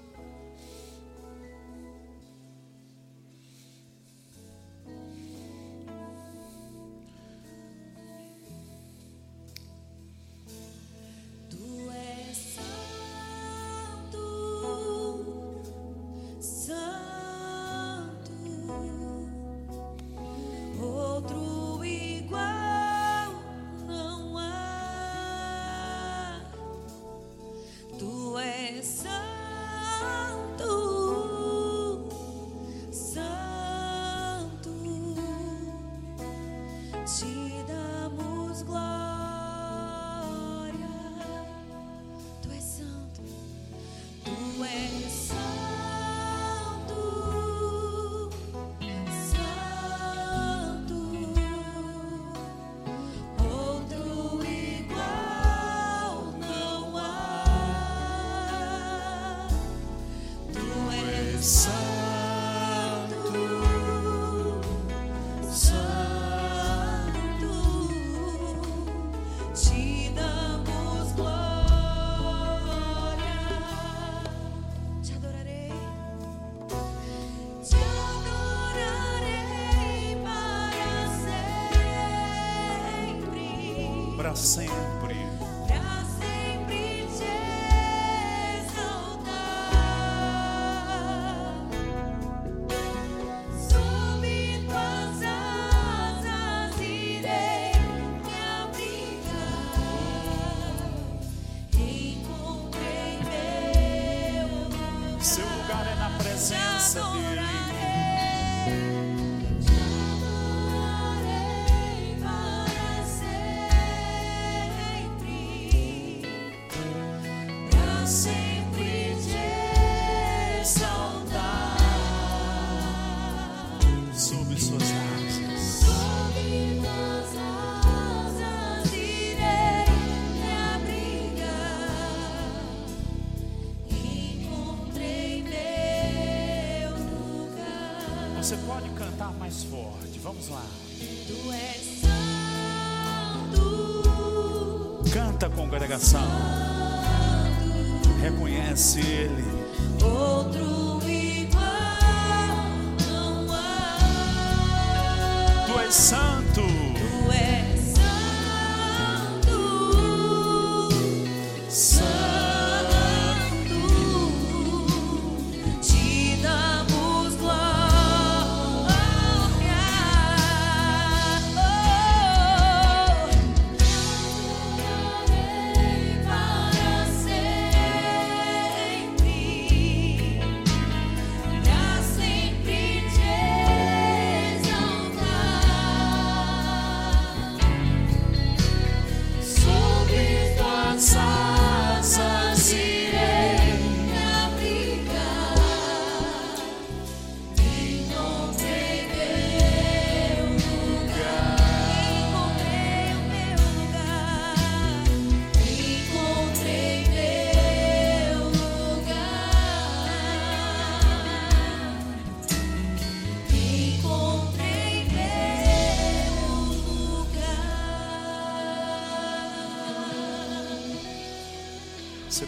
Reconhece Ele.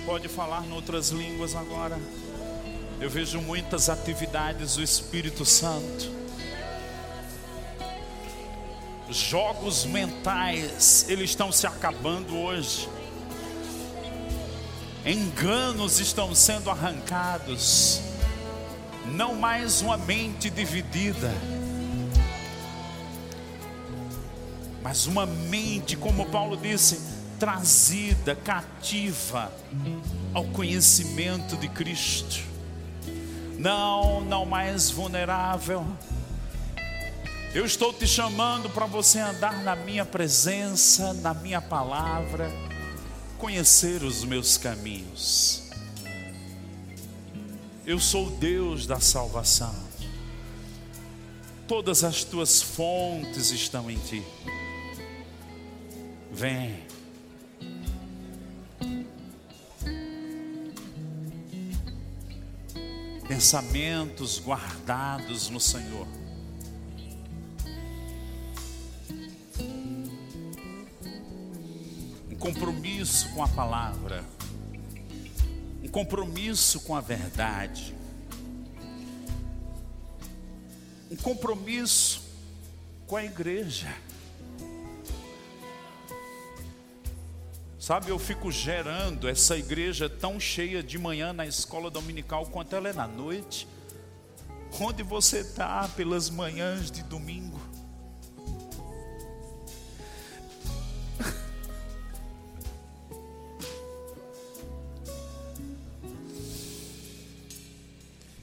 Pode falar em outras línguas agora. Eu vejo muitas atividades do Espírito Santo. Jogos mentais, eles estão se acabando hoje. Enganos estão sendo arrancados. Não mais uma mente dividida. Mas uma mente, como Paulo disse, trazida, cativa ao conhecimento de Cristo. Não, não mais vulnerável. Eu estou te chamando para você andar na minha presença, na minha palavra, conhecer os meus caminhos. Eu sou Deus da salvação. Todas as tuas fontes estão em ti. Vem. Pensamentos guardados no Senhor. Um compromisso com a palavra. Um compromisso com a verdade. Um compromisso com a igreja. Sabe, eu fico gerando essa igreja tão cheia de manhã na escola dominical quanto ela é na noite. Onde você está pelas manhãs de domingo?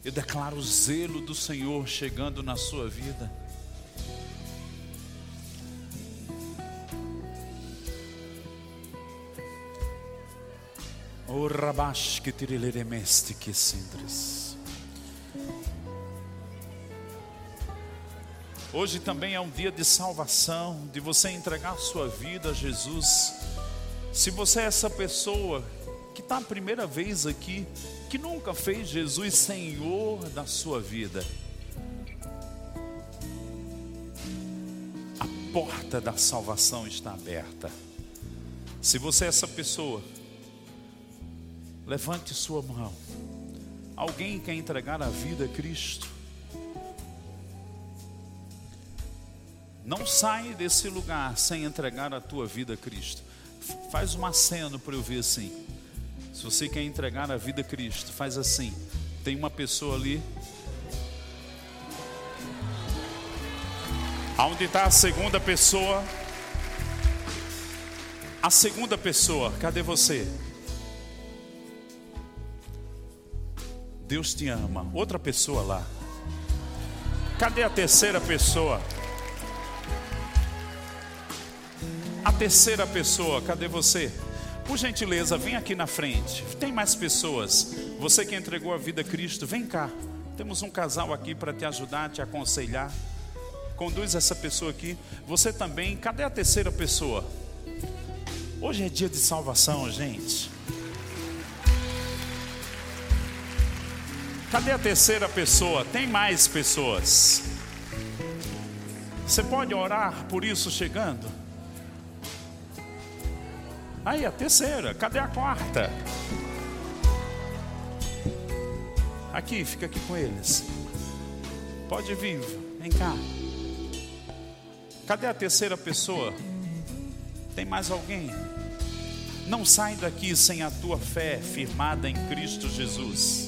Eu declaro o zelo do Senhor chegando na sua vida. O rabash que que. Hoje também é um dia de salvação, de você entregar sua vida a Jesus. Se você é essa pessoa que está a primeira vez aqui, que nunca fez Jesus Senhor da sua vida, a porta da salvação está aberta. Se você é essa pessoa, levante sua mão. Alguém quer entregar a vida a Cristo? Não sai desse lugar sem entregar a tua vida a Cristo. Faz um aceno para eu ver assim. Se você quer entregar a vida a Cristo, faz assim. Tem uma pessoa ali. Aonde está a segunda pessoa? A segunda pessoa, cadê você? Deus te ama. Outra pessoa lá. Cadê a terceira pessoa? A terceira pessoa, cadê você? Por gentileza, vem aqui na frente. Tem mais pessoas. Você que entregou a vida a Cristo, vem cá. Temos um casal aqui para te ajudar, te aconselhar. Conduz essa pessoa aqui. Você também. Cadê a terceira pessoa? Hoje é dia de salvação, gente. Cadê a terceira pessoa? Tem mais pessoas. Você pode orar por isso chegando? Aí, a terceira. Cadê a quarta? Aqui, fica aqui com eles. Pode vir, vem cá. Cadê a terceira pessoa? Tem mais alguém? Não sai daqui sem a tua fé firmada em Cristo Jesus.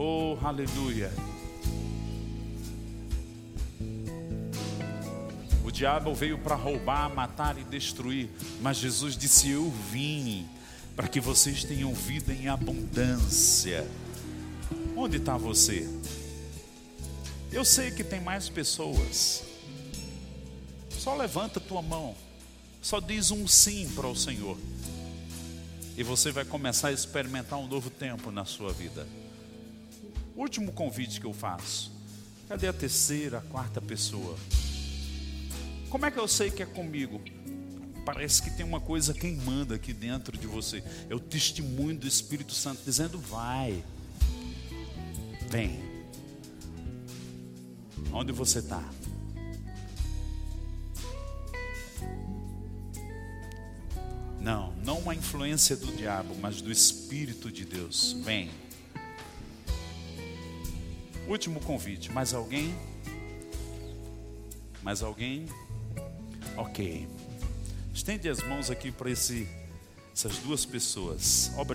Oh, aleluia. O diabo veio para roubar, matar e destruir, mas Jesus disse: Eu vim para que vocês tenham vida em abundância. Onde está você? Eu sei que tem mais pessoas. Só levanta tua mão. Só diz um sim para o Senhor. E você vai começar a experimentar um novo tempo na sua vida. Último convite que eu faço. Cadê a terceira, a quarta pessoa? Como é que eu sei que é comigo? Parece que tem uma coisa queimando aqui dentro de você. É o testemunho do Espírito Santo dizendo: vai, vem. Onde você está? Não, não uma influência do diabo, mas do Espírito de Deus. Vem. Último convite. Mais alguém? Mais alguém? Ok. Estende as mãos aqui para essas duas pessoas.